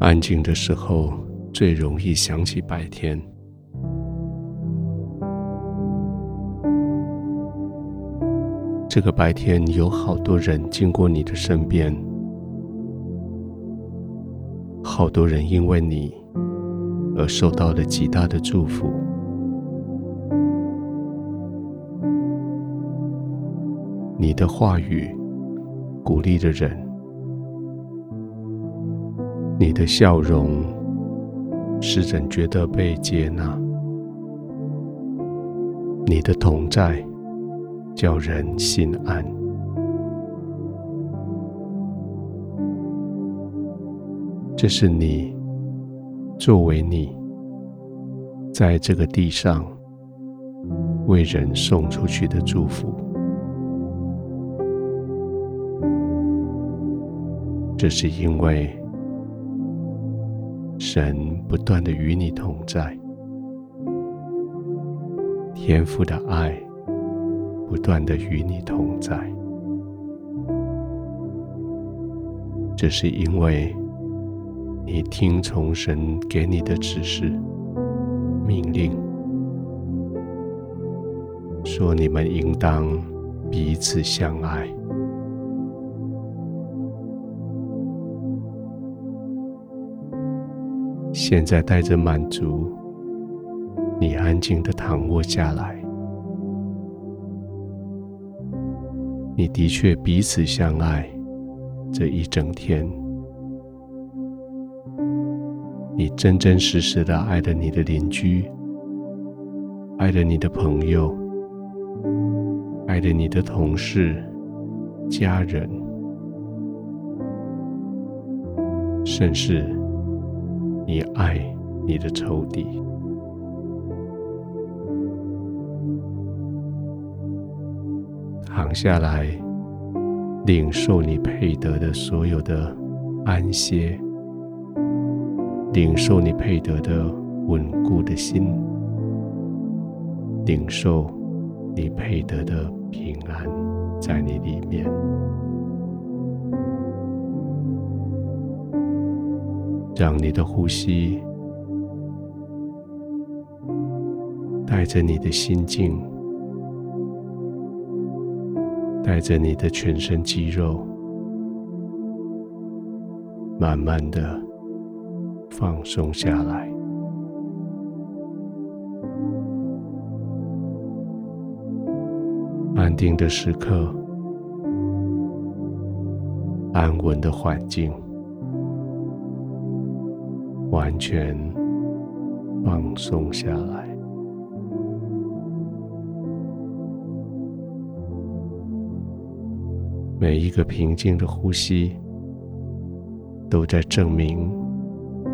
安静的时候，最容易想起白天。这个白天有好多人经过你的身边，好多人因为你而受到了极大的祝福。你的话语鼓励了人，你的笑容使人觉得被接纳，你的同在叫人心安。这是你作为你在这个地上为人送出去的祝福。这是因为神不断的与你同在，天父的爱不断的与你同在。这是因为你听从神给你的指示、命令，说你们应当彼此相爱。现在带着满足，你安静的躺卧下来。你的确彼此相爱，这一整天，你真真实实的爱着你的邻居，爱着你的朋友，爱着你的同事、家人，甚至。你爱你的仇敌，躺下来，领受你配得的所有的安歇，领受你配得的稳固的心，领受你配得的平安在你里面。让你的呼吸带着你的心境，带着你的全身肌肉，慢慢的放松下来。安定的时刻，安稳的环境。完全放松下来，每一个平静的呼吸，都在证明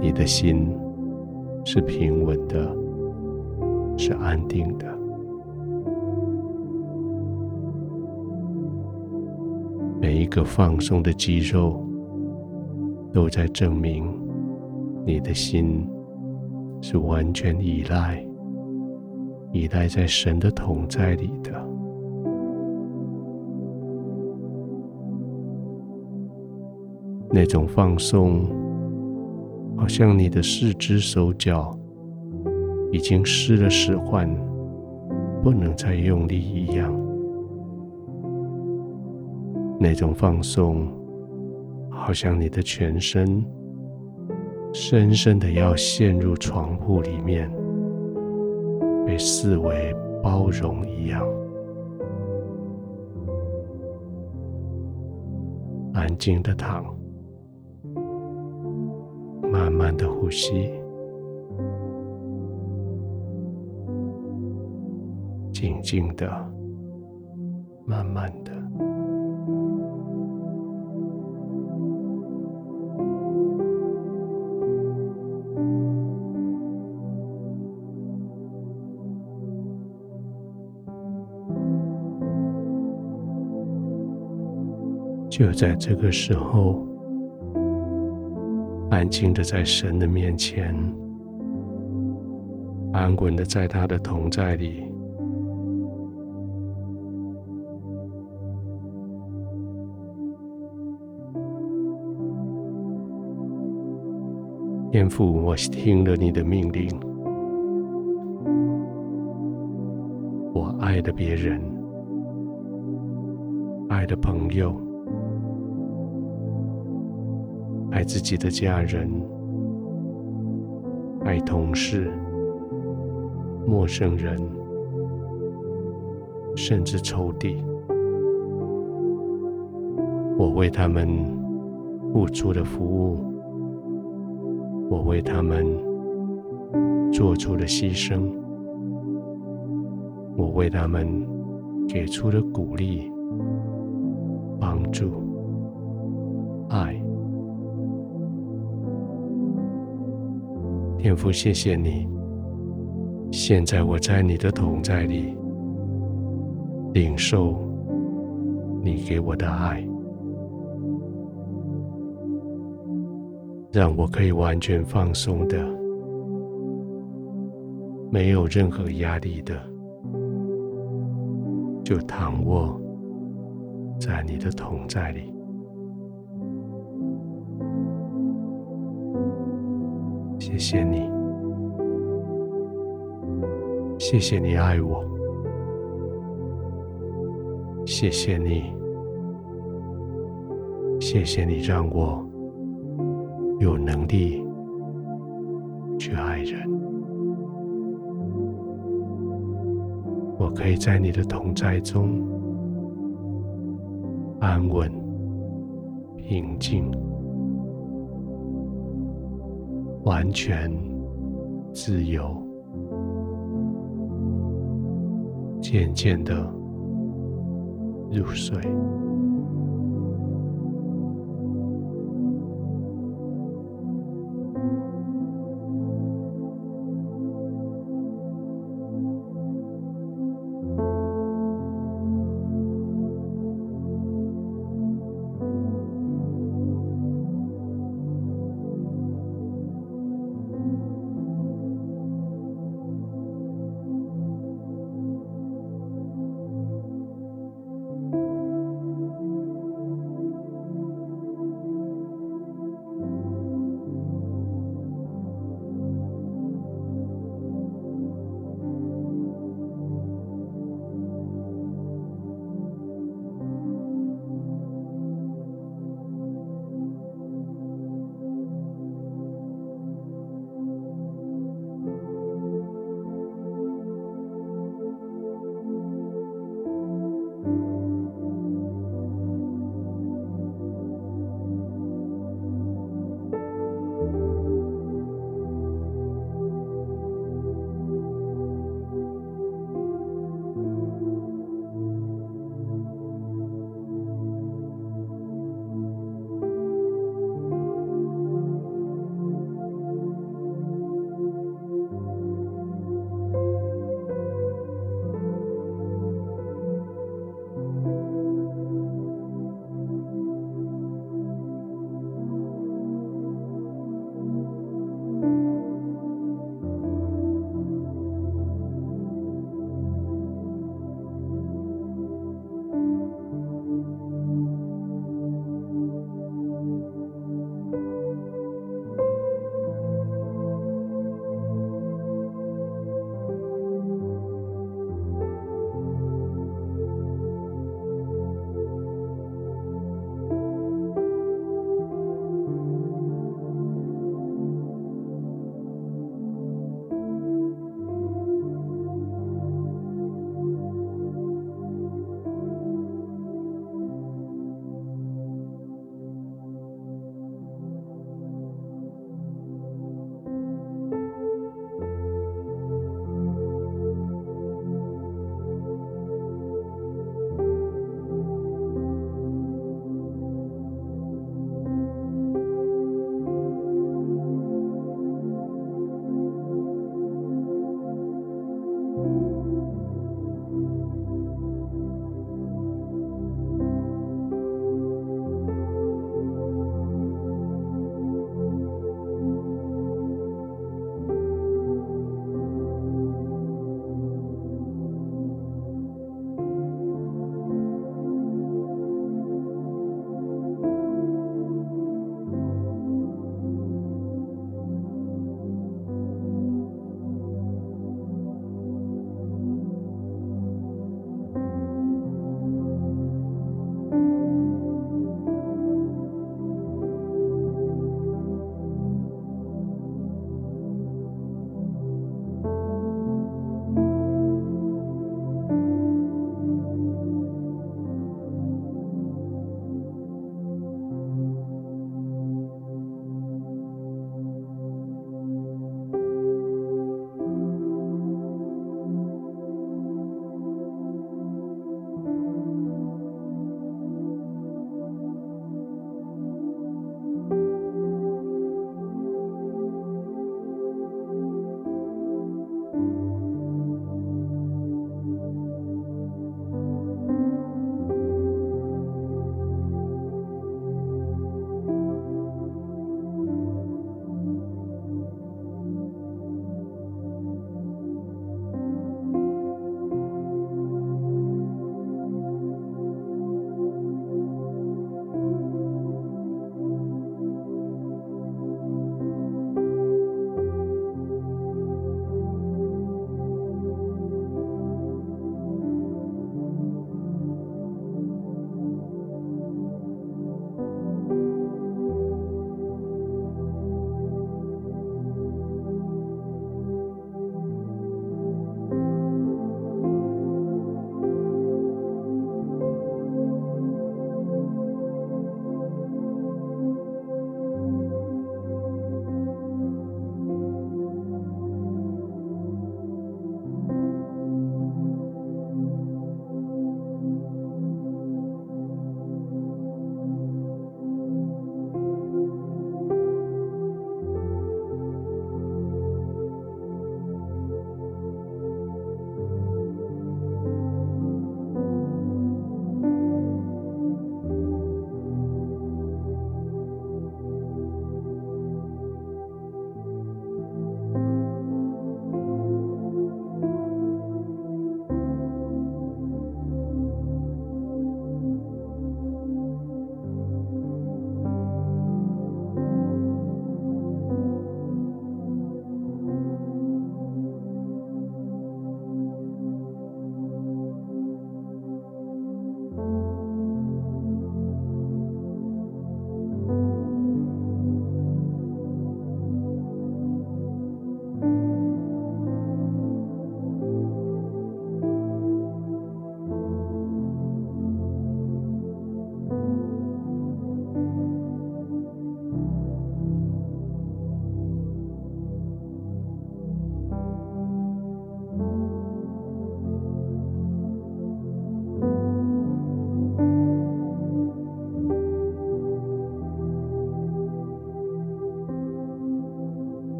你的心是平稳的，是安定的。每一个放松的肌肉，都在证明。你的心是完全依赖、依赖在神的同在里的。那种放松，好像你的四肢手脚已经失了使唤，不能再用力一样。那种放松，好像你的全身。深深的要陷入床铺里面，被视为包容一样，安静的躺，慢慢的呼吸，静静的，慢慢的。就在这个时候，安静的在神的面前，安稳的在他的同在里，天父，我听了你的命令，我爱的别人，爱的朋友，爱自己的家人，爱同事、陌生人，甚至仇敌，我为他们付出的服务。我为他们做出了牺牲，我为他们给出了鼓励、帮助、爱。天父，谢谢你！现在我在你的同在里，领受你给我的爱。让我可以完全放松的，没有任何压力的，就躺卧在你的同在里。谢谢你，谢谢你爱我，谢谢你，谢谢你让我。有能力去爱人，我可以在你的同在中安稳、平静、完全自由，渐渐的入睡。